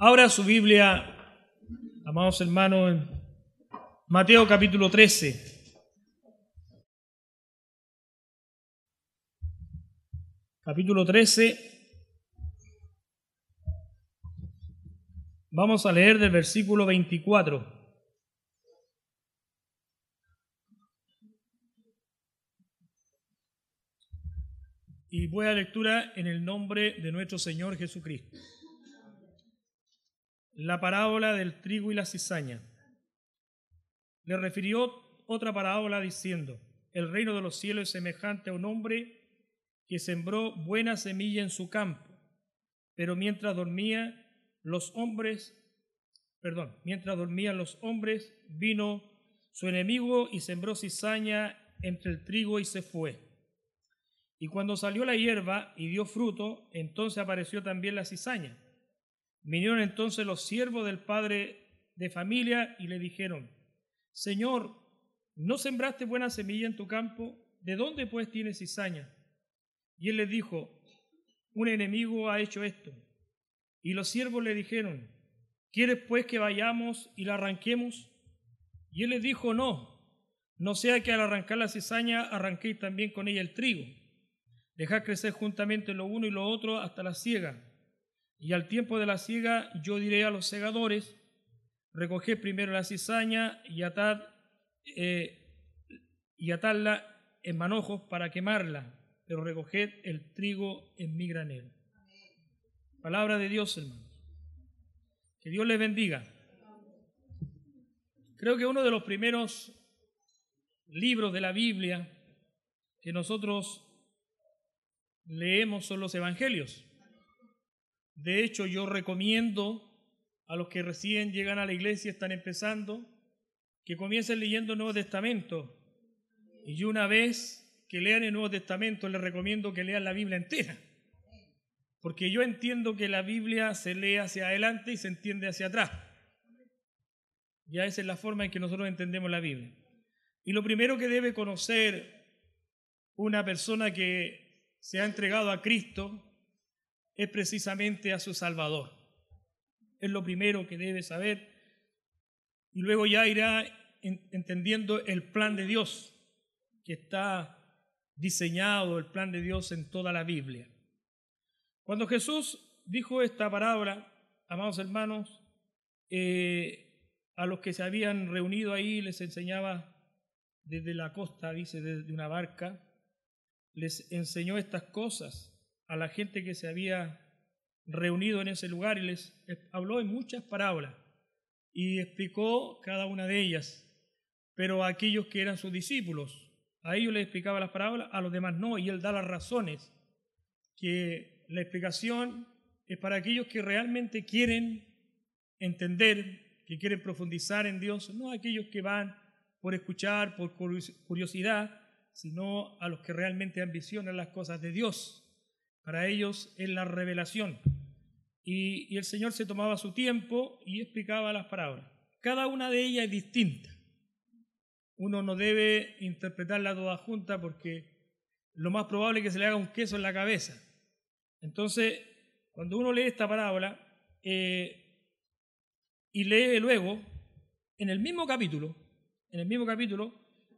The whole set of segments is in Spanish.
Abra su Biblia, amados hermanos, en Mateo capítulo 13. Capítulo 13. Vamos a leer del versículo 24. Y voy a lectura en el nombre de nuestro Señor Jesucristo la parábola del trigo y la cizaña. Le refirió otra parábola diciendo, el reino de los cielos es semejante a un hombre que sembró buena semilla en su campo, pero mientras dormía los hombres, perdón, mientras dormían los hombres, vino su enemigo y sembró cizaña entre el trigo y se fue. Y cuando salió la hierba y dio fruto, entonces apareció también la cizaña. Vinieron entonces los siervos del padre de familia y le dijeron, Señor, ¿no sembraste buena semilla en tu campo? ¿De dónde pues tienes cizaña? Y él les dijo, un enemigo ha hecho esto. Y los siervos le dijeron, ¿quieres pues que vayamos y la arranquemos? Y él les dijo, no, no sea que al arrancar la cizaña arranquéis también con ella el trigo. Dejad crecer juntamente lo uno y lo otro hasta la siega. Y al tiempo de la siega yo diré a los segadores, recoged primero la cizaña y atad, eh, y atadla en manojos para quemarla, pero recoged el trigo en mi granero. Palabra de Dios, hermanos. Que Dios les bendiga. Creo que uno de los primeros libros de la Biblia que nosotros leemos son los Evangelios. De hecho, yo recomiendo a los que recién llegan a la iglesia, están empezando, que comiencen leyendo el Nuevo Testamento. Y una vez que lean el Nuevo Testamento, les recomiendo que lean la Biblia entera. Porque yo entiendo que la Biblia se lee hacia adelante y se entiende hacia atrás. Ya esa es la forma en que nosotros entendemos la Biblia. Y lo primero que debe conocer una persona que se ha entregado a Cristo es precisamente a su Salvador. Es lo primero que debe saber. Y luego ya irá entendiendo el plan de Dios, que está diseñado, el plan de Dios en toda la Biblia. Cuando Jesús dijo esta parábola, amados hermanos, eh, a los que se habían reunido ahí les enseñaba desde la costa, dice, desde una barca, les enseñó estas cosas a la gente que se había reunido en ese lugar y les habló en muchas parábolas y explicó cada una de ellas. Pero a aquellos que eran sus discípulos, a ellos les explicaba las parábolas, a los demás no, y él da las razones, que la explicación es para aquellos que realmente quieren entender, que quieren profundizar en Dios, no aquellos que van por escuchar, por curiosidad, sino a los que realmente ambicionan las cosas de Dios. Para ellos es la revelación. Y, el Señor se tomaba su tiempo y explicaba las parábolas. Cada una de ellas es distinta. Uno no debe interpretarla toda junta porque lo más probable es que se le haga un queso en la cabeza. Entonces, cuando uno lee esta parábola eh, y lee luego, en el mismo capítulo, en el mismo capítulo,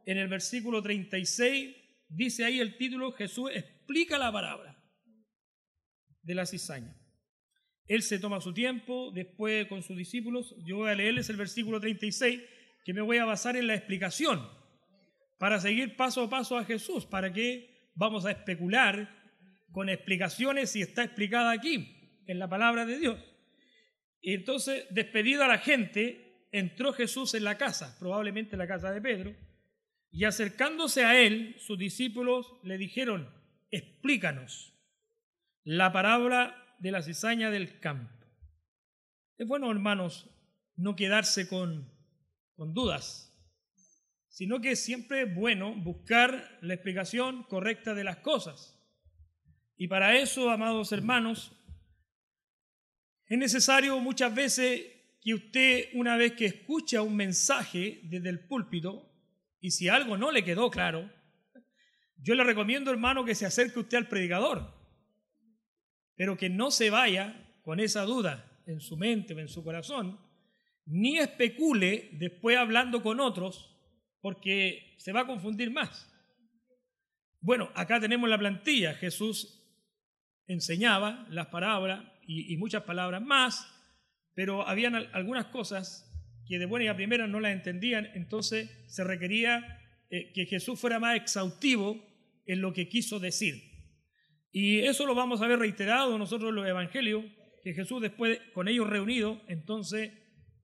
en el versículo 36, dice ahí el título, Jesús explica la parábola de la cizaña. Él se toma su tiempo, después con sus discípulos, yo voy a leerles el versículo 36, que me voy a basar en la explicación, para seguir paso a paso a Jesús, para que vamos a especular con explicaciones si está explicada aquí, en la palabra de Dios. Y entonces, despedido a la gente, entró Jesús en la casa, probablemente en la casa de Pedro, y acercándose a él, sus discípulos le dijeron, explícanos la parábola de la cizaña del campo. Es bueno, hermanos, no quedarse con, con dudas, sino que siempre es bueno buscar la explicación correcta de las cosas. Y para eso, amados hermanos, es necesario muchas veces que usted, una vez que escucha un mensaje desde el púlpito, y si algo no le quedó claro, yo le recomiendo, hermano, que se acerque usted al predicador pero que no se vaya con esa duda, en su mente o en su corazón, ni especule después hablando con otros, porque se va a confundir más. Bueno, acá tenemos la plantilla. Jesús enseñaba las palabras y, muchas palabras más, pero habían algunas cosas que de buena y a primera no las entendían, entonces se requería eh, que Jesús fuera más exhaustivo en lo que quiso decir. Y eso lo vamos a ver reiterado nosotros en los evangelios, que Jesús después con ellos reunidos, entonces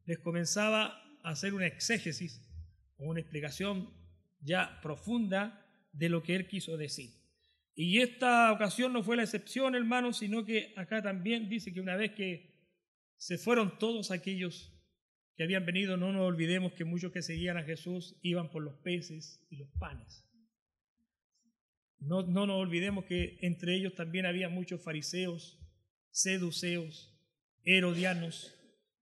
les comenzaba a hacer una exégesis o una explicación ya profunda de lo que él quiso decir. Y esta ocasión no fue la excepción, hermano, sino que acá también dice que una vez que se fueron todos aquellos que habían venido, no nos olvidemos que muchos que seguían a Jesús iban por los peces y los panes. No, no nos olvidemos que entre ellos también había muchos fariseos, seduceos, herodianos,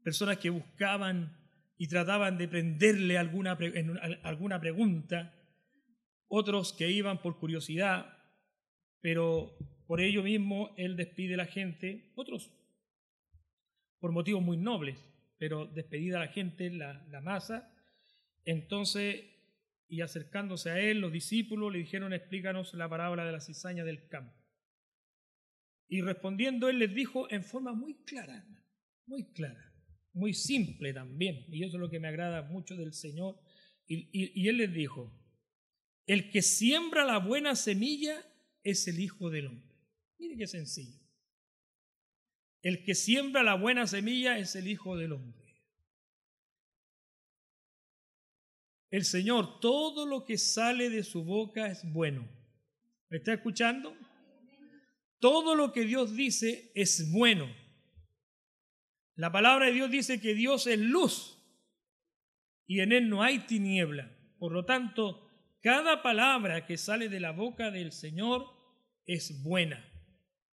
personas que buscaban y trataban de prenderle alguna, alguna pregunta, otros que iban por curiosidad, pero por ello mismo él despide a la gente, otros por motivos muy nobles, pero despedida a la gente, la, la masa, entonces y acercándose a él, los discípulos le dijeron, explícanos la parábola de la cizaña del campo. Y respondiendo él les dijo en forma muy clara, muy clara, muy simple también, y eso es lo que me agrada mucho del Señor, y, él les dijo, el que siembra la buena semilla es el Hijo del Hombre. Mire qué sencillo. El que siembra la buena semilla es el Hijo del Hombre. El Señor, todo lo que sale de su boca es bueno. ¿Me está escuchando? Todo lo que Dios dice es bueno. La palabra de Dios dice que Dios es luz y en Él no hay tiniebla. Por lo tanto, cada palabra que sale de la boca del Señor es buena.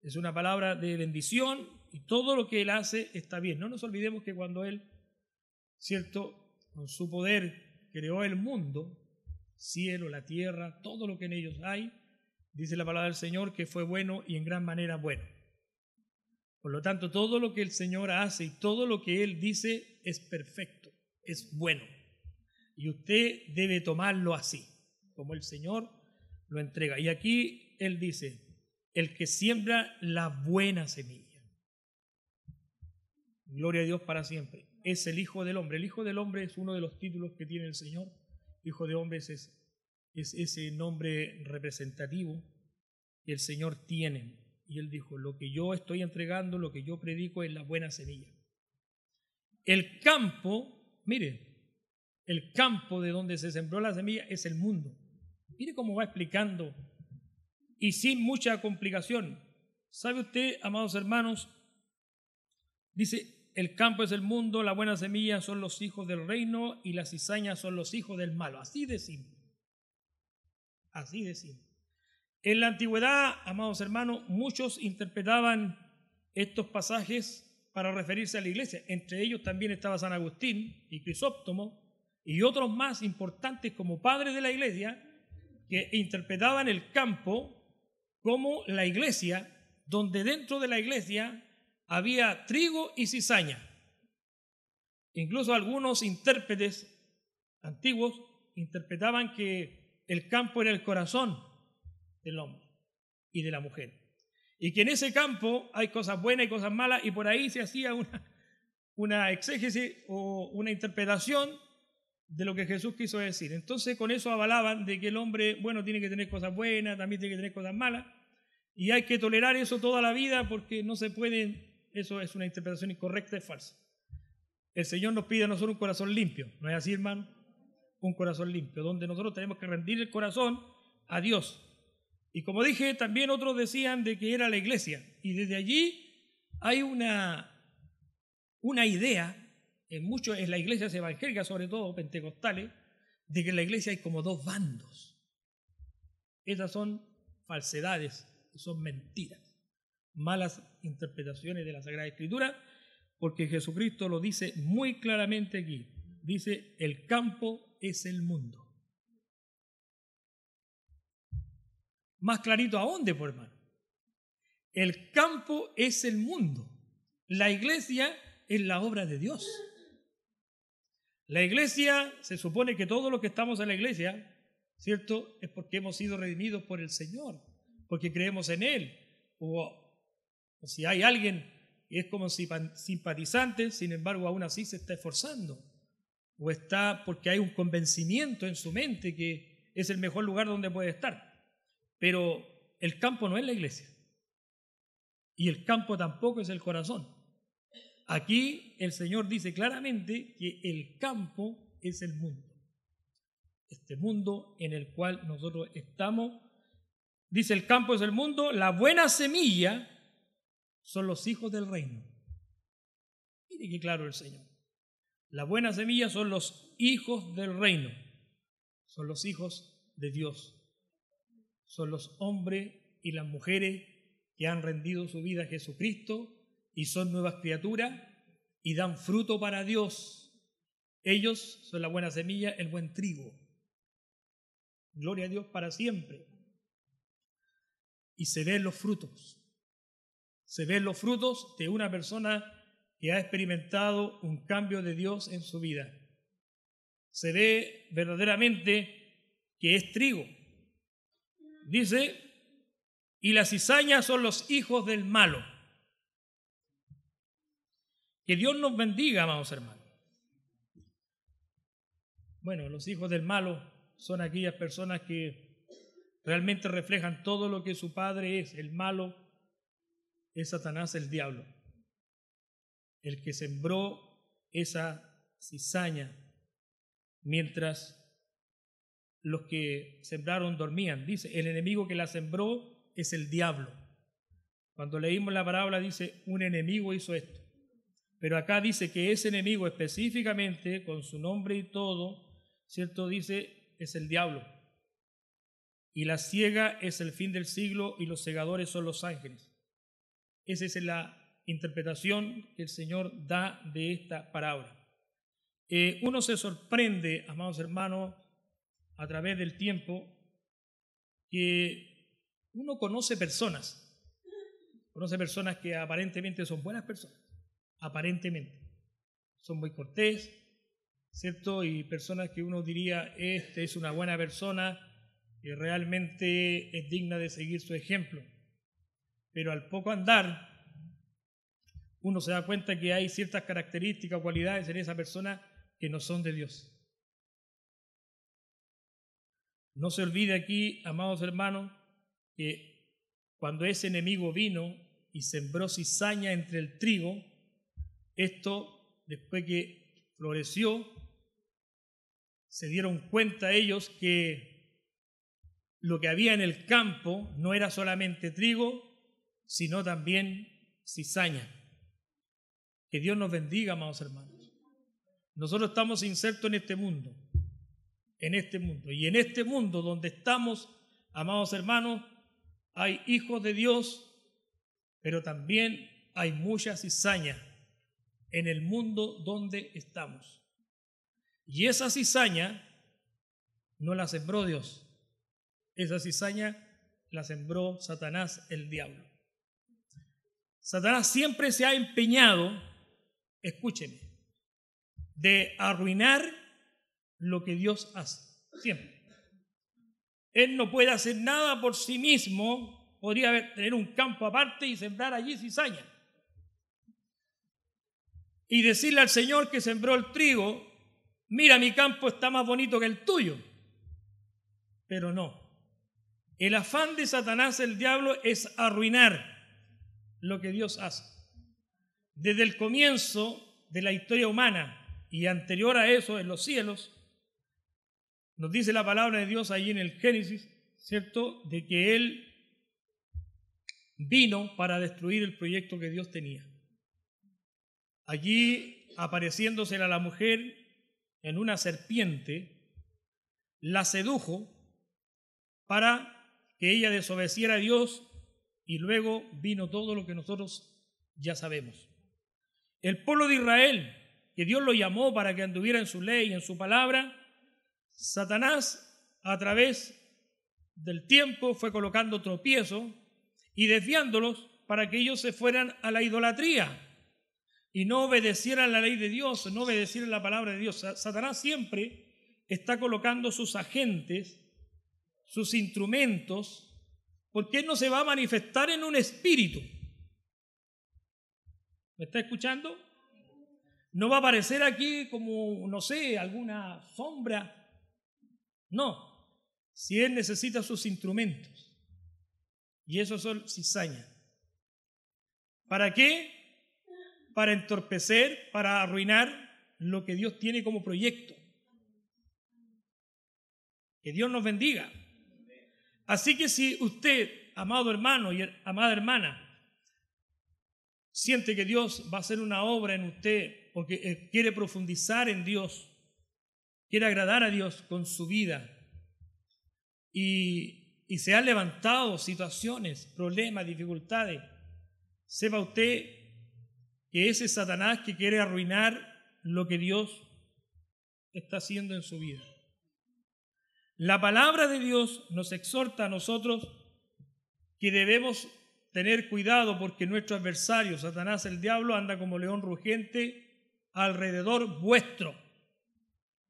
Es una palabra de bendición y todo lo que Él hace está bien. No nos olvidemos que cuando Él, ¿cierto? Con su poder creó el mundo, cielo, la tierra, todo lo que en ellos hay, dice la palabra del Señor que fue bueno y en gran manera bueno. Por lo tanto, todo lo que el Señor hace y todo lo que Él dice es perfecto, es bueno. Y usted debe tomarlo así, como el Señor lo entrega. Y aquí Él dice, el que siembra la buena semilla. Gloria a Dios para siempre es el Hijo del Hombre. El Hijo del Hombre es uno de los títulos que tiene el Señor. Hijo de Hombre es, es ese nombre representativo que el Señor tiene. Y él dijo, lo que yo estoy entregando, lo que yo predico es la buena semilla. El campo, mire, el campo de donde se sembró la semilla es el mundo. Mire cómo va explicando y sin mucha complicación. ¿Sabe usted, amados hermanos? Dice, el campo es el mundo, la buena semilla son los hijos del reino y las cizañas son los hijos del malo. Así de simple. Así de simple. En la antigüedad, amados hermanos, muchos interpretaban estos pasajes para referirse a la iglesia. Entre ellos también estaba San Agustín y Crisóptomo y otros más importantes como padres de la iglesia que interpretaban el campo como la iglesia, donde dentro de la iglesia había trigo y cizaña. Incluso algunos intérpretes antiguos interpretaban que el campo era el corazón del hombre y de la mujer. Y que en ese campo hay cosas buenas y cosas malas y por ahí se hacía una, una exégesis o una interpretación de lo que Jesús quiso decir. Entonces con eso avalaban de que el hombre, bueno, tiene que tener cosas buenas, también tiene que tener cosas malas, y hay que tolerar eso toda la vida porque no se pueden eso es una interpretación incorrecta y falsa. El Señor nos pide a nosotros un corazón limpio, ¿no es así, hermano? Un corazón limpio, donde nosotros tenemos que rendir el corazón a Dios. Y como dije, también otros decían de que era la iglesia. Y desde allí hay una, una idea, en muchos, en las iglesias evangélicas, sobre todo pentecostales, de que en la iglesia hay como dos bandos. Esas son falsedades, son mentiras malas interpretaciones de la Sagrada Escritura, porque Jesucristo lo dice muy claramente aquí. Dice, el campo es el mundo. Más clarito a dónde, por hermano. El campo es el mundo. La iglesia es la obra de Dios. La iglesia, se supone que todos los que estamos en la iglesia, ¿cierto? Es porque hemos sido redimidos por el Señor, porque creemos en Él. O, si hay alguien que es como simpatizante, sin embargo aún así se está esforzando. O está porque hay un convencimiento en su mente que es el mejor lugar donde puede estar. Pero el campo no es la iglesia. Y el campo tampoco es el corazón. Aquí el Señor dice claramente que el campo es el mundo. Este mundo en el cual nosotros estamos. Dice el campo es el mundo, la buena semilla son los hijos del reino. Mire qué claro el Señor. La buena semilla son los hijos del reino. Son los hijos de Dios. Son los hombres y las mujeres que han rendido su vida a Jesucristo y son nuevas criaturas y dan fruto para Dios. Ellos son la buena semilla, el buen trigo. Gloria a Dios para siempre. Y se ven los frutos. Se ven los frutos de una persona que ha experimentado un cambio de Dios en su vida. Se ve verdaderamente que es trigo. Dice, y las cizañas son los hijos del malo. Que Dios nos bendiga, amados hermanos. Bueno, los hijos del malo son aquellas personas que realmente reflejan todo lo que su padre es. El malo es Satanás, el diablo. El que sembró esa cizaña mientras los que sembraron dormían. Dice, el enemigo que la sembró es el diablo. Cuando leímos la parábola dice, un enemigo hizo esto. Pero acá dice que ese enemigo específicamente, con su nombre y todo, ¿cierto? Dice, es el diablo. Y la ciega es el fin del siglo y los segadores son los ángeles. Esa es la interpretación que el Señor da de esta parábola. Eh, uno se sorprende, amados hermanos, a través del tiempo, que uno conoce personas, conoce personas que aparentemente son buenas personas, aparentemente. Son muy cortés, ¿cierto? Y personas que uno diría, este es una buena persona y realmente es digna de seguir su ejemplo. Pero al poco andar, uno se da cuenta que hay ciertas características o cualidades en esa persona que no son de Dios. No se olvide aquí, amados hermanos, que cuando ese enemigo vino y sembró cizaña entre el trigo, esto, después que floreció, se dieron cuenta ellos que lo que había en el campo no era solamente trigo, sino también cizaña. Que Dios nos bendiga, amados hermanos. Nosotros estamos insertos en este mundo, en este mundo. Y en este mundo donde estamos, amados hermanos, hay hijos de Dios, pero también hay mucha cizaña en el mundo donde estamos. Y esa cizaña no la sembró Dios. Esa cizaña la sembró Satanás, el diablo. Satanás siempre se ha empeñado, escúcheme, de arruinar lo que Dios hace. Siempre. Él no puede hacer nada por sí mismo. Podría tener un campo aparte y sembrar allí cizaña y decirle al Señor que sembró el trigo, mira, mi campo está más bonito que el tuyo. Pero no. El afán de Satanás, el diablo, es arruinar lo que Dios hace. Desde el comienzo de la historia humana y anterior a eso en los cielos, nos dice la palabra de Dios ahí en el Génesis, ¿cierto? De que Él vino para destruir el proyecto que Dios tenía. Allí apareciéndosela a la mujer en una serpiente, la sedujo para que ella desobedeciera a Dios y luego vino todo lo que nosotros ya sabemos. El pueblo de Israel, que Dios lo llamó para que anduviera en su ley y en su palabra, Satanás a través del tiempo fue colocando tropiezos y desviándolos para que ellos se fueran a la idolatría y no obedecieran la ley de Dios, no obedecieran la palabra de Dios. Satanás siempre está colocando sus agentes, sus instrumentos, porque Él no se va a manifestar en un espíritu. ¿Me está escuchando? No va a aparecer aquí como, no sé, alguna sombra. No. Si Él necesita sus instrumentos. Y esos son cizaña. ¿Para qué? Para entorpecer, para arruinar lo que Dios tiene como proyecto. Que Dios nos bendiga. Así que si usted, amado hermano y amada hermana, siente que Dios va a hacer una obra en usted porque eh, quiere profundizar en Dios, quiere agradar a Dios con su vida y, y se han levantado situaciones, problemas, dificultades, sepa usted que ese Satanás que quiere arruinar lo que Dios está haciendo en su vida. La palabra de Dios nos exhorta a nosotros que debemos tener cuidado porque nuestro adversario, Satanás el diablo, anda como león rugiente alrededor vuestro,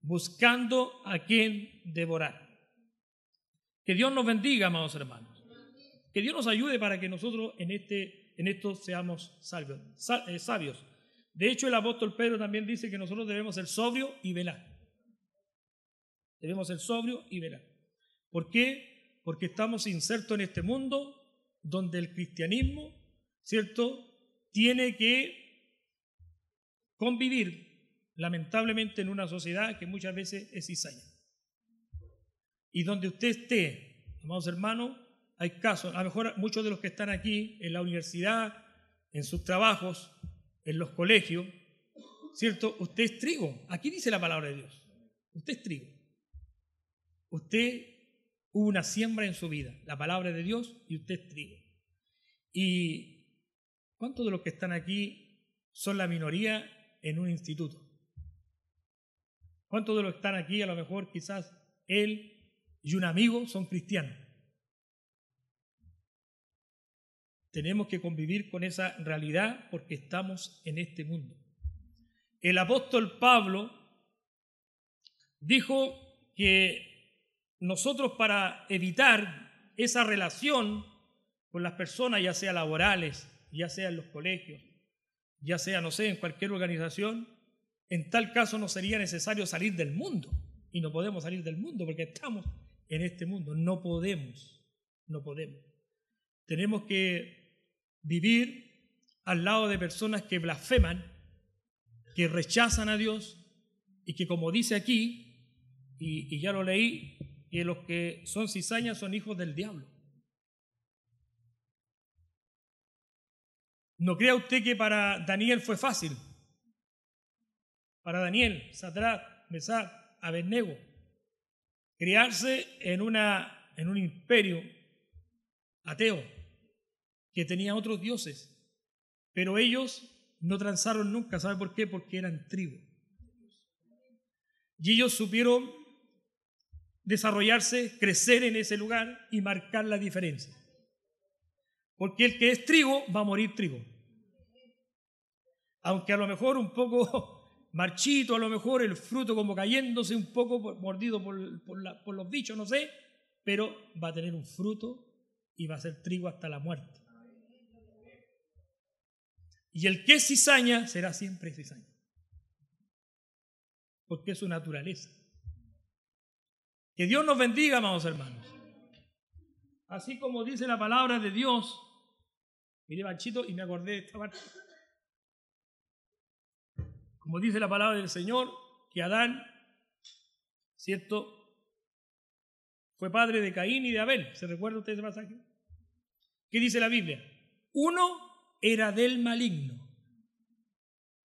buscando a quien devorar. Que Dios nos bendiga, amados hermanos. Que Dios nos ayude para que nosotros en, este, en esto seamos eh, sabios. De hecho, el apóstol Pedro también dice que nosotros debemos ser sobrios y velar. Debemos ser sobrios y velar. ¿Por qué? Porque estamos insertos en este mundo donde el cristianismo, ¿cierto?, tiene que convivir, lamentablemente, en una sociedad que muchas veces es cizaña. Y donde usted esté, amados hermanos, hay casos, a lo mejor muchos de los que están aquí en la universidad, en sus trabajos, en los colegios, ¿cierto? Usted es trigo. Aquí dice la palabra de Dios. Usted es trigo. Usted hubo una siembra en su vida, la palabra de Dios, y usted es trigo. ¿Y cuántos de los que están aquí son la minoría en un instituto? ¿Cuántos de los que están aquí, a lo mejor quizás él y un amigo son cristianos? Tenemos que convivir con esa realidad porque estamos en este mundo. El apóstol Pablo dijo que nosotros para evitar esa relación con las personas, ya sea laborales, ya sea en los colegios, ya sea, no sé, en cualquier organización, en tal caso no sería necesario salir del mundo. Y no podemos salir del mundo porque estamos en este mundo. No podemos, no podemos. Tenemos que vivir al lado de personas que blasfeman, que rechazan a Dios y que como dice aquí, y, y ya lo leí, que los que son cizañas son hijos del diablo. No crea usted que para Daniel fue fácil. Para Daniel, Sadrach, Mesach, Abednego, criarse en, una, en un imperio ateo que tenía otros dioses, pero ellos no transaron nunca. ¿Sabe por qué? Porque eran tribu. Y ellos supieron desarrollarse, crecer en ese lugar y marcar la diferencia. Porque el que es trigo va a morir trigo. Aunque a lo mejor un poco marchito, a lo mejor el fruto como cayéndose un poco mordido por, por los bichos, no sé, pero va a tener un fruto y va a ser trigo hasta la muerte. Y el que es cizaña será siempre cizaña. Porque es su naturaleza. Que Dios nos bendiga, amados hermanos. Así como dice la palabra de Dios. Mire, Banchito, y me acordé de esta parte. Como dice la palabra del Señor, que Adán, ¿cierto? Fue padre de Caín y de Abel. ¿Se recuerda usted ese pasaje? ¿Qué dice la Biblia? Uno era del maligno.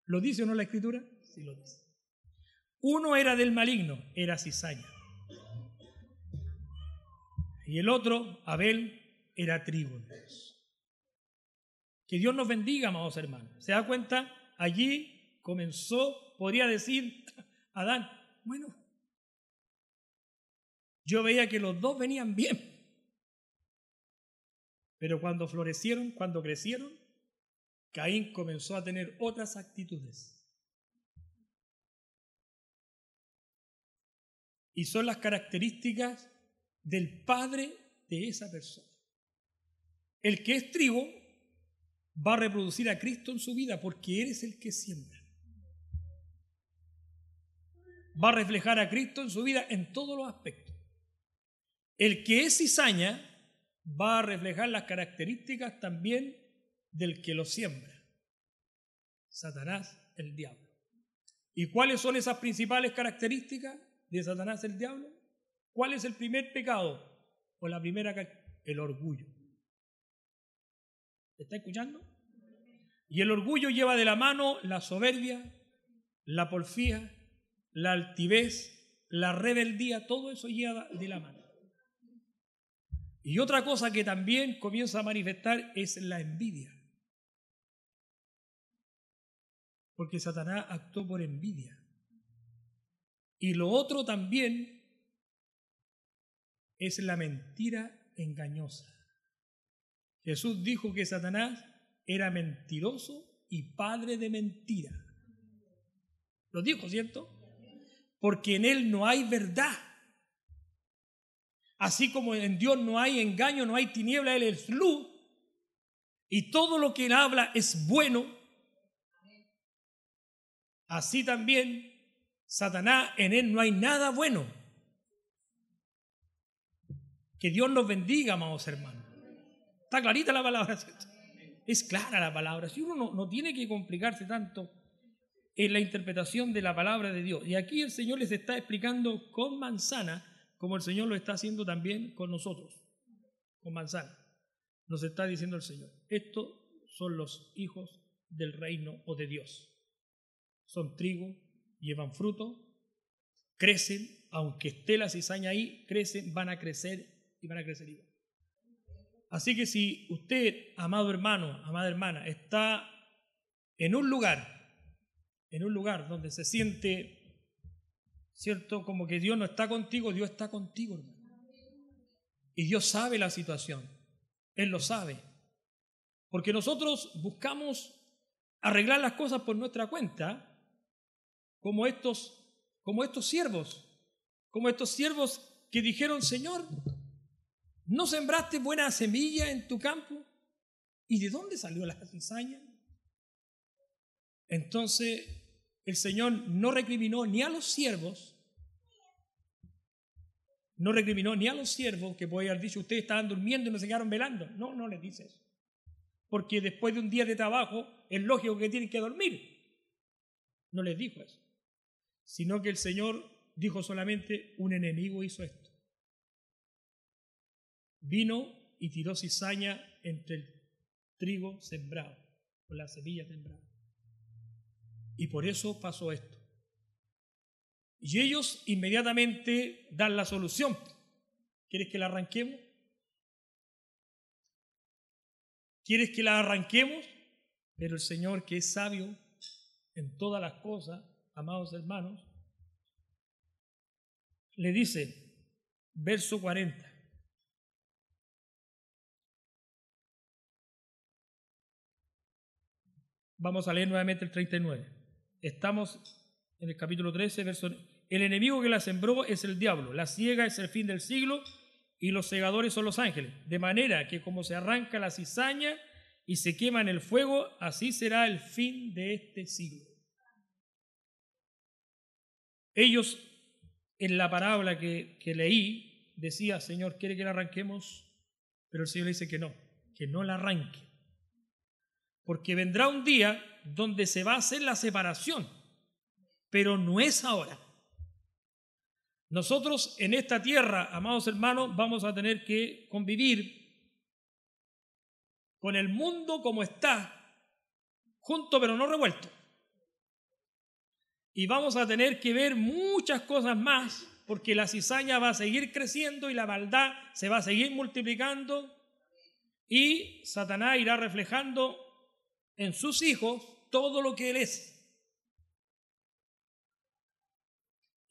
¿Lo dice o no la escritura? Sí lo dice. Uno era del maligno, era cizaña. Y el otro, Abel, era trigo. Que Dios nos bendiga, amados hermanos. ¿Se da cuenta? Allí comenzó, podría decir Adán, bueno, yo veía que los dos venían bien. Pero cuando florecieron, cuando crecieron, Caín comenzó a tener otras actitudes. Y son las características del padre de esa persona. El que es trigo va a reproducir a Cristo en su vida porque eres el que siembra. Va a reflejar a Cristo en su vida en todos los aspectos. El que es cizaña va a reflejar las características también del que lo siembra. Satanás, el diablo. ¿Y cuáles son esas principales características de Satanás, el diablo? ¿Cuál es el primer pecado? O la primera, el orgullo. ¿Está escuchando? Y el orgullo lleva de la mano la soberbia, la porfía, la altivez, la rebeldía, todo eso lleva de la mano. Y otra cosa que también comienza a manifestar es la envidia. Porque Satanás actuó por envidia. Y lo otro también es la mentira engañosa. Jesús dijo que Satanás era mentiroso y padre de mentira. Lo dijo, ¿cierto? Porque en él no hay verdad. Así como en Dios no hay engaño, no hay tiniebla, Él es luz. Y todo lo que Él habla es bueno. Así también, Satanás, en Él no hay nada bueno. Que Dios nos bendiga, amados hermanos. Está clarita la palabra, Es clara la palabra. Si uno no, no tiene que complicarse tanto en la interpretación de la palabra de Dios. Y aquí el Señor les está explicando con manzana como el Señor lo está haciendo también con nosotros, con manzana. Nos está diciendo el Señor, estos son los hijos del reino o de Dios. Son trigo, llevan fruto, crecen, aunque esté la cizaña ahí, crecen, van a crecer y van a crecer igual. Así que si usted, amado hermano, amada hermana, está en un lugar, en un lugar donde se siente ¿cierto? Como que Dios no está contigo, Dios está contigo, hermano. Y Dios sabe la situación, Él lo sabe. Porque nosotros buscamos arreglar las cosas por nuestra cuenta, como estos, como estos siervos, como estos siervos que dijeron, Señor, ¿no sembraste buena semilla en tu campo? ¿Y de dónde salió la cizaña? Entonces el Señor no recriminó ni a los siervos, no recriminó ni a los siervos que puede haber dicho, ustedes estaban durmiendo y no se quedaron velando. No, no les dice eso. Porque después de un día de trabajo es lógico que tienen que dormir. No les dijo eso. Sino que el Señor dijo solamente, un enemigo hizo esto. Vino y tiró cizaña entre el trigo sembrado, con la semilla sembrada. Y por eso pasó esto. Y ellos inmediatamente dan la solución. ¿Quieres que la arranquemos? ¿Quieres que la arranquemos? Pero el Señor, que es sabio en todas las cosas, amados hermanos, le dice, verso 40, Vamos a leer nuevamente el 39. Estamos en el capítulo 13, verso el enemigo que la sembró es el diablo, la ciega es el fin del siglo y los segadores son los ángeles. De manera que como se arranca la cizaña y se quema en el fuego, así será el fin de este siglo. Ellos, en la parábola que, que leí, decía, Señor, ¿quiere que la arranquemos? Pero el Señor dice que no, que no la arranque. Porque vendrá un día donde se va a hacer la separación, pero no es ahora. Nosotros en esta tierra, amados hermanos, vamos a tener que convivir con el mundo como está, junto pero no revuelto. Y vamos a tener que ver muchas cosas más, porque la cizaña va a seguir creciendo y la maldad se va a seguir multiplicando y Satanás irá reflejando en sus hijos todo lo que él es.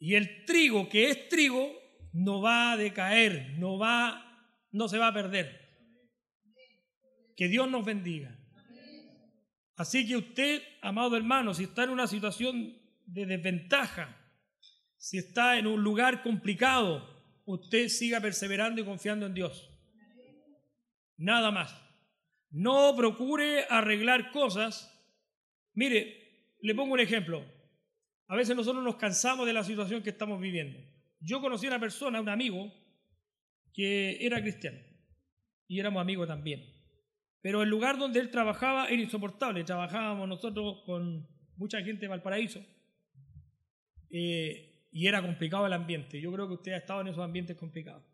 Y el trigo que es trigo no va a decaer, no va, no se va a perder. Que Dios nos bendiga. Así que usted, amado hermano, si está en una situación de desventaja, si está en un lugar complicado, usted siga perseverando y confiando en Dios. Nada más. No procure arreglar cosas. Mire, le pongo un ejemplo. A veces nosotros nos cansamos de la situación que estamos viviendo. Yo conocí a una persona, un amigo, que era cristiano y éramos amigos también. Pero el lugar donde él trabajaba era insoportable. Trabajábamos nosotros con mucha gente de Valparaíso eh, y era complicado el ambiente. Yo creo que usted ha estado en esos ambientes complicados,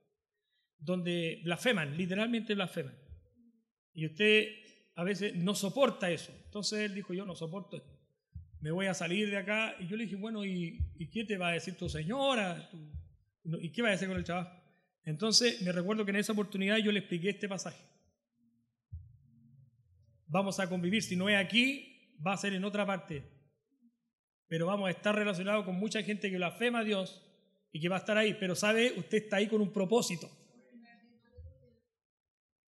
donde blasfeman, literalmente blasfeman. Y usted a veces no soporta eso. Entonces él dijo, yo no soporto esto me voy a salir de acá. Y yo le dije, bueno, ¿y, qué te va a decir tu señora? ¿Y qué va a hacer con el trabajo? Entonces me recuerdo que en esa oportunidad yo le expliqué este pasaje. Vamos a convivir, si no es aquí, va a ser en otra parte. Pero vamos a estar relacionados con mucha gente que blasfema a Dios y que va a estar ahí. Pero sabe, usted está ahí con un propósito.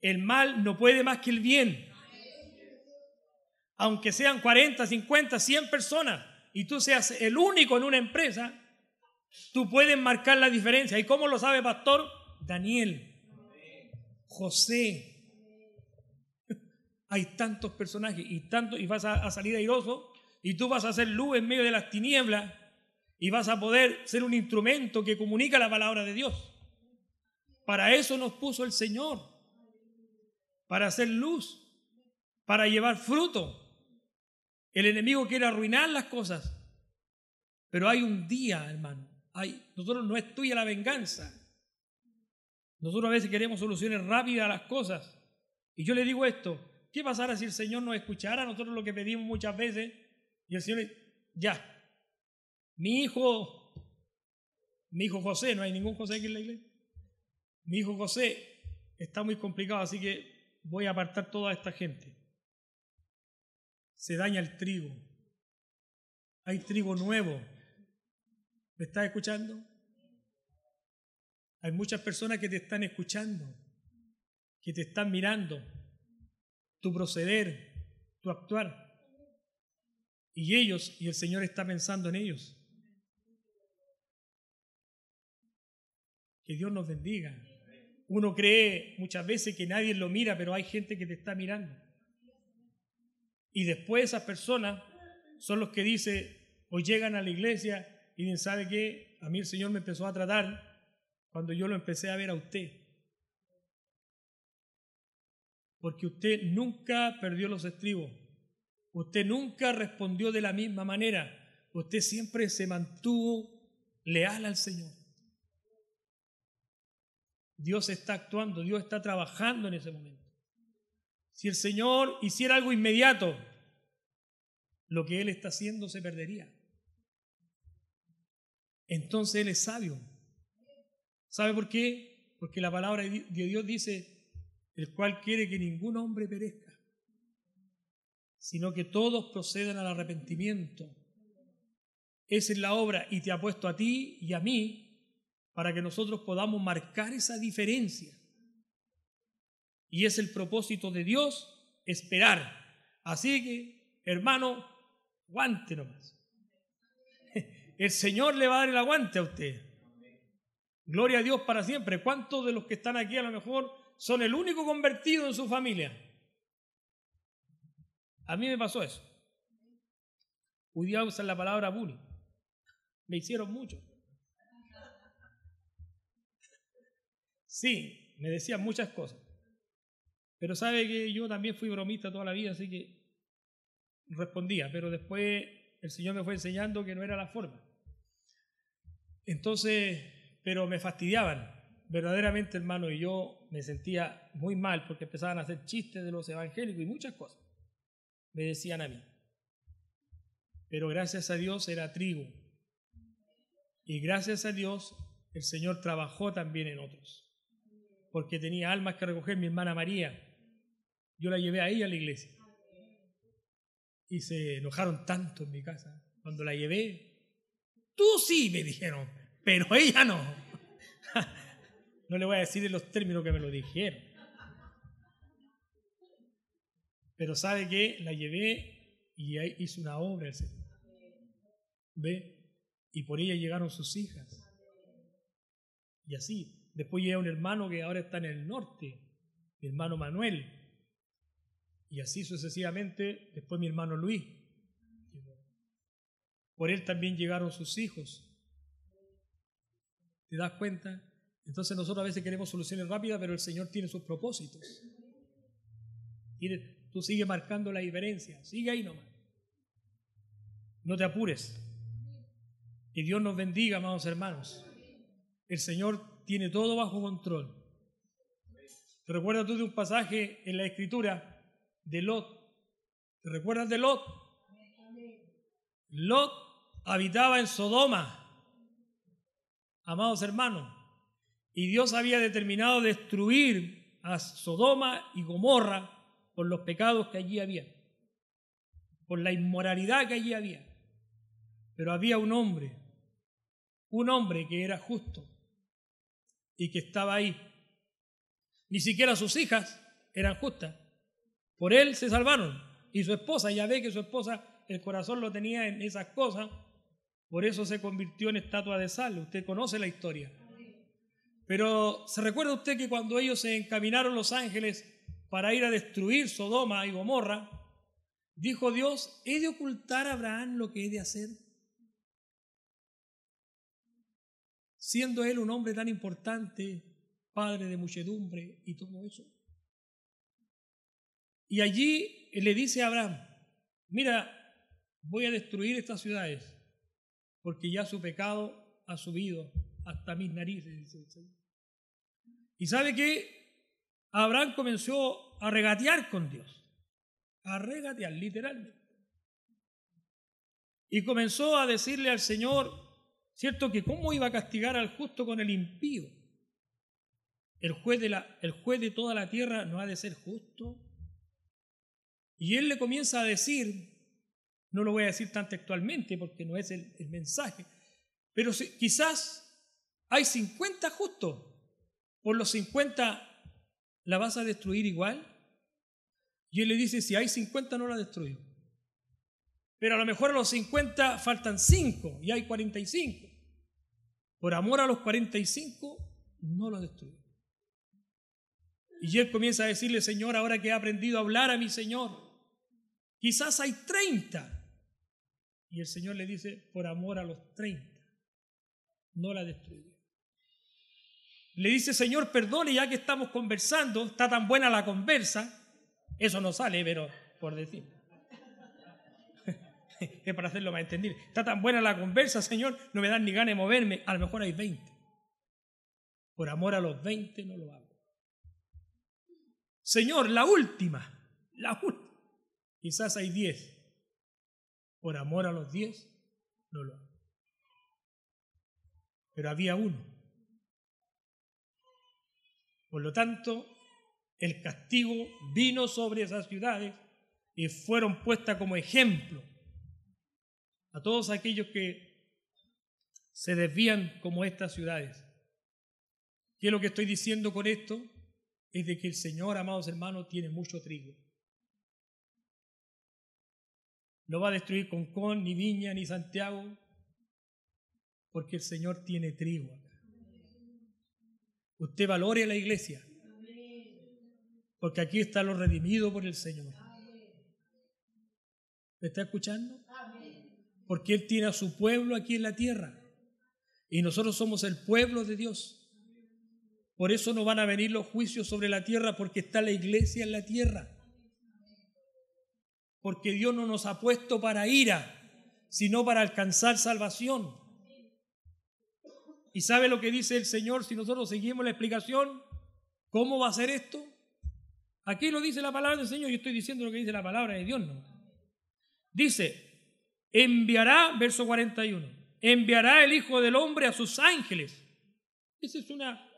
El mal no puede más que el bien aunque sean 40, 50, 100 personas, y tú seas el único en una empresa, tú puedes marcar la diferencia. ¿Y cómo lo sabe, pastor? Daniel, José. Hay tantos personajes y, tanto, y vas a, a salir airoso y tú vas a hacer luz en medio de las tinieblas y vas a poder ser un instrumento que comunica la palabra de Dios. Para eso nos puso el Señor, para hacer luz, para llevar fruto. El enemigo quiere arruinar las cosas. Pero hay un día, hermano. Hay, nosotros no es tuya la venganza. Nosotros a veces queremos soluciones rápidas a las cosas. Y yo le digo esto, ¿qué pasará si el Señor nos escuchara nosotros lo que pedimos muchas veces? Y el Señor, ya, mi hijo, mi hijo José, no hay ningún José aquí en la iglesia. Mi hijo José está muy complicado, así que voy a apartar toda esta gente se daña el trigo. Hay trigo nuevo. ¿Me estás escuchando? Hay muchas personas que te están escuchando, que te están mirando, tu proceder, tu actuar. Y ellos, y el Señor está pensando en ellos. Que Dios nos bendiga. Uno cree muchas veces que nadie lo mira, pero hay gente que te está mirando. Y después esas personas son los que dicen, o llegan a la iglesia y dicen, ¿sabe qué? A mí el Señor me empezó a tratar cuando yo lo empecé a ver a usted. Porque usted nunca perdió los estribos. Usted nunca respondió de la misma manera. Usted siempre se mantuvo leal al Señor. Dios está actuando, Dios está trabajando en ese momento. Si el Señor hiciera algo inmediato, lo que Él está haciendo se perdería. Entonces Él es sabio. ¿Sabe por qué? Porque la palabra de Dios dice, el cual quiere que ningún hombre perezca, sino que todos procedan al arrepentimiento. Esa es la obra y te ha puesto a ti y a mí para que nosotros podamos marcar esa diferencia y es el propósito de Dios esperar. Así que, hermano, aguante nomás. El Señor le va a dar el aguante a usted. Gloria a Dios para siempre. ¿Cuántos de los que están aquí a lo mejor son el único convertido en su familia? A mí me pasó eso. Hoy día usan la palabra bullying. Me hicieron mucho. Sí, me decían muchas cosas. Pero sabe que yo también fui bromista toda la vida, así que respondía, pero después el Señor me fue enseñando que no era la forma. Entonces, pero me fastidiaban, verdaderamente hermano, y yo me sentía muy mal porque empezaban a hacer chistes de los evangélicos y muchas cosas. Me decían a mí. Pero gracias a Dios era trigo. Y gracias a Dios el Señor trabajó también en otros. Porque tenía almas que recoger mi hermana María yo la llevé a ella a la iglesia. Y se enojaron tanto en mi casa. Cuando la llevé, tú sí, me dijeron, pero ella no. No le voy a decir en los términos que me lo dijeron. Pero sabe que la llevé Y hizo una obra el Señor. ¿Ve? Y por ella llegaron sus hijas. Y así. Después llega un hermano que ahora está en el norte, mi hermano Manuel. Y así sucesivamente, después mi hermano Luis. Por él también llegaron sus hijos. ¿Te das cuenta? Entonces nosotros a veces queremos soluciones rápidas, pero el Señor tiene sus propósitos. tú sigue marcando la diferencia, sigue ahí nomás. No te apures. Que Dios nos bendiga, amados hermanos. El Señor tiene todo bajo control. ¿Te recuerdas tú de un pasaje en la Escritura de Lot? ¿Te recuerdas de Lot? Lot habitaba en Sodoma, amados hermanos, y Dios había determinado destruir a Sodoma y Gomorra por los pecados que allí había, por la inmoralidad que allí había. Pero había un hombre, un hombre que era justo y que estaba ahí. Ni siquiera sus hijas eran justas. Por él se salvaron. Y su esposa, ya ve que su esposa, el corazón lo tenía en esas cosas, por eso se convirtió en estatua de sal. Usted conoce la historia. Pero ¿se recuerda usted que cuando ellos se encaminaron los ángeles para ir a destruir Sodoma y Gomorra, dijo Dios, ¿he de ocultar a Abraham lo que he de hacer? Siendo él un hombre tan importante, padre de muchedumbre y todo eso. Y allí le dice a Abraham, mira, voy a destruir estas ciudades, porque ya su pecado ha subido hasta mis narices, y sabe que Abraham comenzó a regatear con Dios, a regatear literalmente. Y comenzó a decirle al Señor, ¿cierto? Que cómo iba a castigar al justo con el impío. El juez de, la, el juez de toda la tierra no ha de ser justo. Y él le comienza a decir, no lo voy a decir tan textualmente porque no es el, mensaje, pero quizás hay 50 justos por los 50 la vas a destruir igual. Y él le dice, si hay 50 no la destruyo. Pero a lo mejor a los 50 faltan 5 y hay 45. Por amor a los 45 no lo destruyo. Y él comienza a decirle, Señor, ahora que he aprendido a hablar a mi Señor, quizás hay 30. Y el Señor le dice, por amor a los 30, no la destruyo le dice, Señor, perdone, ya que estamos conversando, está tan buena la conversa, eso no sale, pero por decir. Es para hacerlo más entendible. Está tan buena la conversa, Señor, no me dan ni ganas de moverme, a lo mejor hay 20. Por amor a los 20 no lo hago. Señor, la última, la última. Quizás hay 10. Por amor a los 10 no lo hago. Pero había uno por lo tanto, el castigo vino sobre esas ciudades y fueron puestas como ejemplo a todos aquellos que se desvían como estas ciudades. ¿Qué es lo que estoy diciendo con esto? Es de que el Señor, amados hermanos, tiene mucho trigo. No va a destruir Concón, ni Viña, ni Santiago, porque el Señor tiene trigo. Usted valore a la iglesia. Porque aquí está lo redimido por el Señor. ¿Me está escuchando? Porque Él tiene a su pueblo aquí en la tierra. Y nosotros somos el pueblo de Dios. Por eso no van a venir los juicios sobre la tierra porque está la iglesia en la tierra. Porque Dios no nos ha puesto para ira, sino para alcanzar salvación. ¿Y sabe lo que dice el Señor si nosotros seguimos la explicación? ¿Cómo va a ser esto? Aquí lo dice la palabra del Señor, yo estoy diciendo lo que dice la palabra de Dios, ¿no? Dice, enviará, verso 41, enviará el Hijo del Hombre a sus ángeles. Esa es una,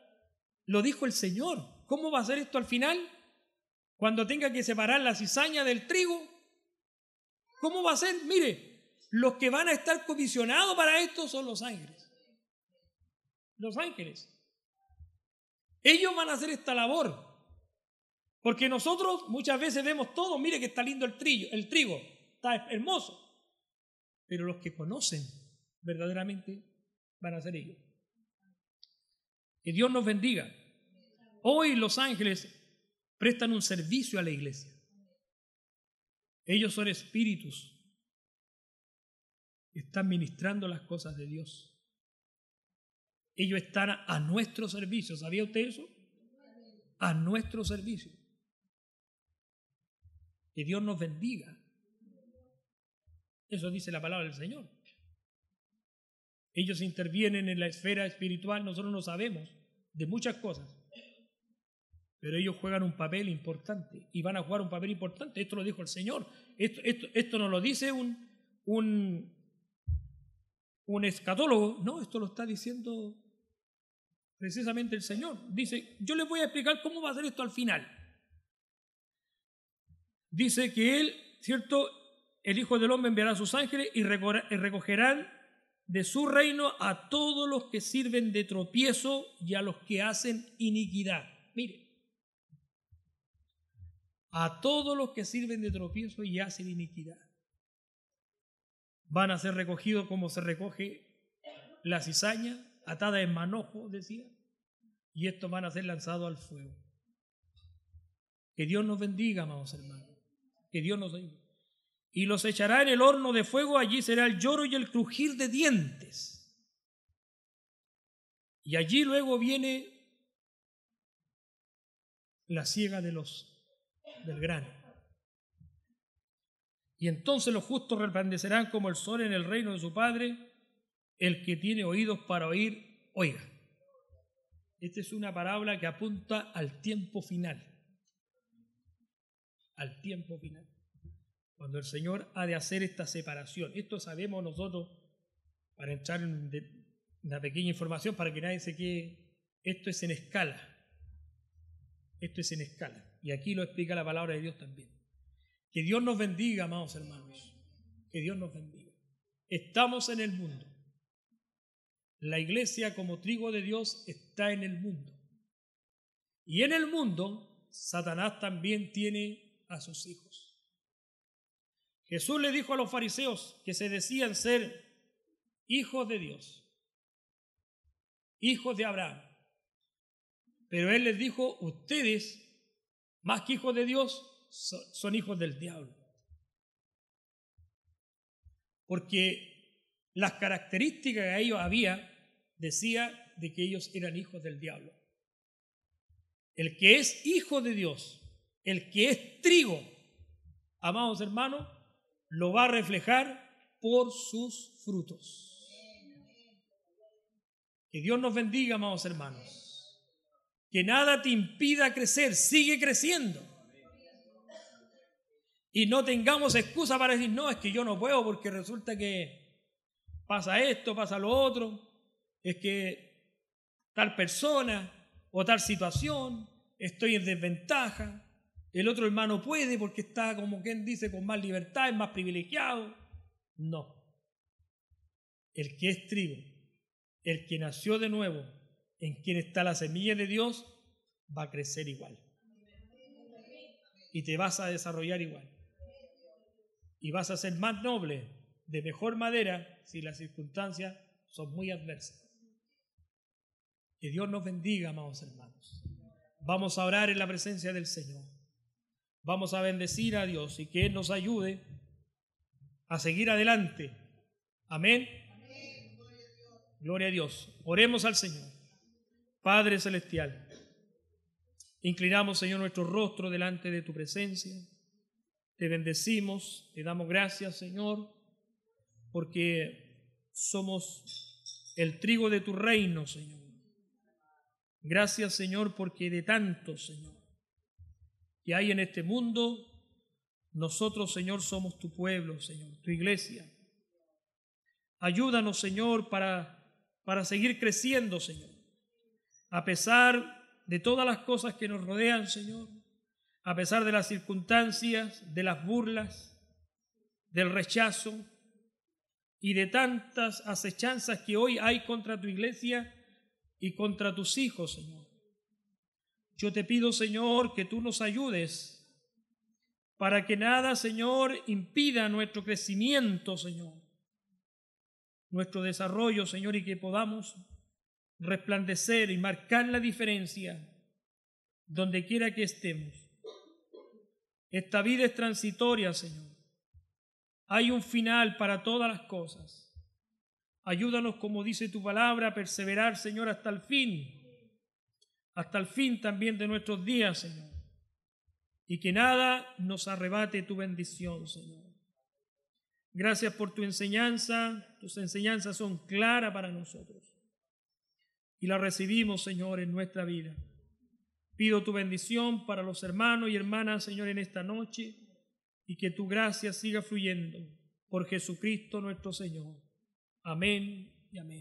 lo dijo el Señor. ¿Cómo va a ser esto al final? Cuando tenga que separar la cizaña del trigo. ¿Cómo va a ser? Mire, los que van a estar comisionados para esto son los ángeles los ángeles. Ellos van a hacer esta labor. Porque nosotros muchas veces vemos todo, mire que está lindo el, trillo, el trigo. está hermoso. Pero los que conocen verdaderamente van a ser ellos. Que Dios nos bendiga. Hoy los ángeles prestan un servicio a la iglesia. Ellos son espíritus están ministrando las cosas de Dios. Ellos están a nuestro servicio. ¿Sabía usted eso? A nuestro servicio. Que Dios nos bendiga. Eso dice la palabra del Señor. Ellos intervienen en la esfera espiritual, nosotros no sabemos de muchas cosas, pero ellos juegan un papel importante y van a jugar un papel importante. Esto lo dijo el Señor. Esto, no lo dice un, un, un escatólogo, no, esto lo está diciendo precisamente el Señor. Dice, yo les voy a explicar cómo va a ser esto al final. Dice que Él, ¿cierto? El Hijo del Hombre enviará a sus ángeles y recogerán de su reino a todos los que sirven de tropiezo y a los que hacen iniquidad. Mire, a todos los que sirven de tropiezo y hacen iniquidad. Van a ser recogidos como se recoge la cizaña, atada en manojo, decía, y estos van a ser lanzados al fuego. Que Dios nos bendiga, amados hermanos. Que Dios nos ayude. Y los echará en el horno de fuego, allí será el lloro y el crujir de dientes. Y allí luego viene la siega de los del grano. Y entonces los justos resplandecerán como el sol en el reino de su Padre. El que tiene oídos para oír, oiga. Esta es una parábola que apunta al tiempo final. Al tiempo final. Cuando el Señor ha de hacer esta separación. Esto sabemos nosotros, para entrar en una pequeña información, para que nadie se quede. Esto es en escala. Esto es en escala. Y aquí lo explica la palabra de Dios también. Que Dios nos bendiga, amados hermanos. Que Dios nos bendiga. Estamos en el mundo. La iglesia como trigo de Dios está en el mundo. Y en el mundo, Satanás también tiene a sus hijos. Jesús le dijo a los fariseos que se decían ser hijos de Dios, hijos de Abraham. Pero él les dijo, ustedes más que hijos de Dios, son hijos del diablo. Porque las características que ellos había decía de que ellos eran hijos del diablo. El que es hijo de Dios, el que es trigo, amados hermanos, lo va a reflejar por sus frutos. Que Dios nos bendiga, amados hermanos. Que nada te impida crecer, sigue creciendo. Y no tengamos excusa para decir, no, es que yo no puedo porque resulta que pasa esto, pasa lo otro, es que tal persona o tal situación, estoy en desventaja, el otro hermano puede porque está, como quien dice, con más libertad, es más privilegiado. No. El que es trigo, el que nació de nuevo, en quien está la semilla de Dios, va a crecer igual. Y te vas a desarrollar igual. Y vas a ser más noble, de mejor madera, si las circunstancias son muy adversas. Que Dios nos bendiga, amados hermanos. Vamos a orar en la presencia del Señor. Vamos a bendecir a Dios y que Él nos ayude a seguir adelante. Amén. Gloria a Dios. Oremos al Señor. Padre Celestial, inclinamos, Señor, nuestro rostro delante de tu presencia. Te bendecimos, te damos gracias, Señor, porque somos el trigo de tu reino, Señor. Gracias, Señor, porque de tanto, Señor, que hay en este mundo, nosotros, Señor, somos tu pueblo, Señor, tu iglesia. Ayúdanos, Señor, para, para seguir creciendo, Señor a pesar de todas las cosas que nos rodean, Señor, a pesar de las circunstancias, de las burlas, del rechazo y de tantas acechanzas que hoy hay contra tu iglesia y contra tus hijos, Señor. Yo te pido, Señor, que tú nos ayudes para que nada, Señor, impida nuestro crecimiento, Señor, nuestro desarrollo, Señor, y que podamos resplandecer y marcar la diferencia donde quiera que estemos. Esta vida es transitoria, Señor. Hay un final para todas las cosas. Ayúdanos, como dice tu palabra, a perseverar, Señor, hasta el fin, hasta el fin también de nuestros días, Señor. Y que nada nos arrebate tu bendición, Señor. Gracias por tu enseñanza. Tus enseñanzas son claras para nosotros. Y las recibimos, Señor, en nuestra vida. Pido tu bendición para los hermanos y hermanas, Señor, en esta noche. Y que tu gracia siga fluyendo por Jesucristo nuestro Señor. Amén y amén.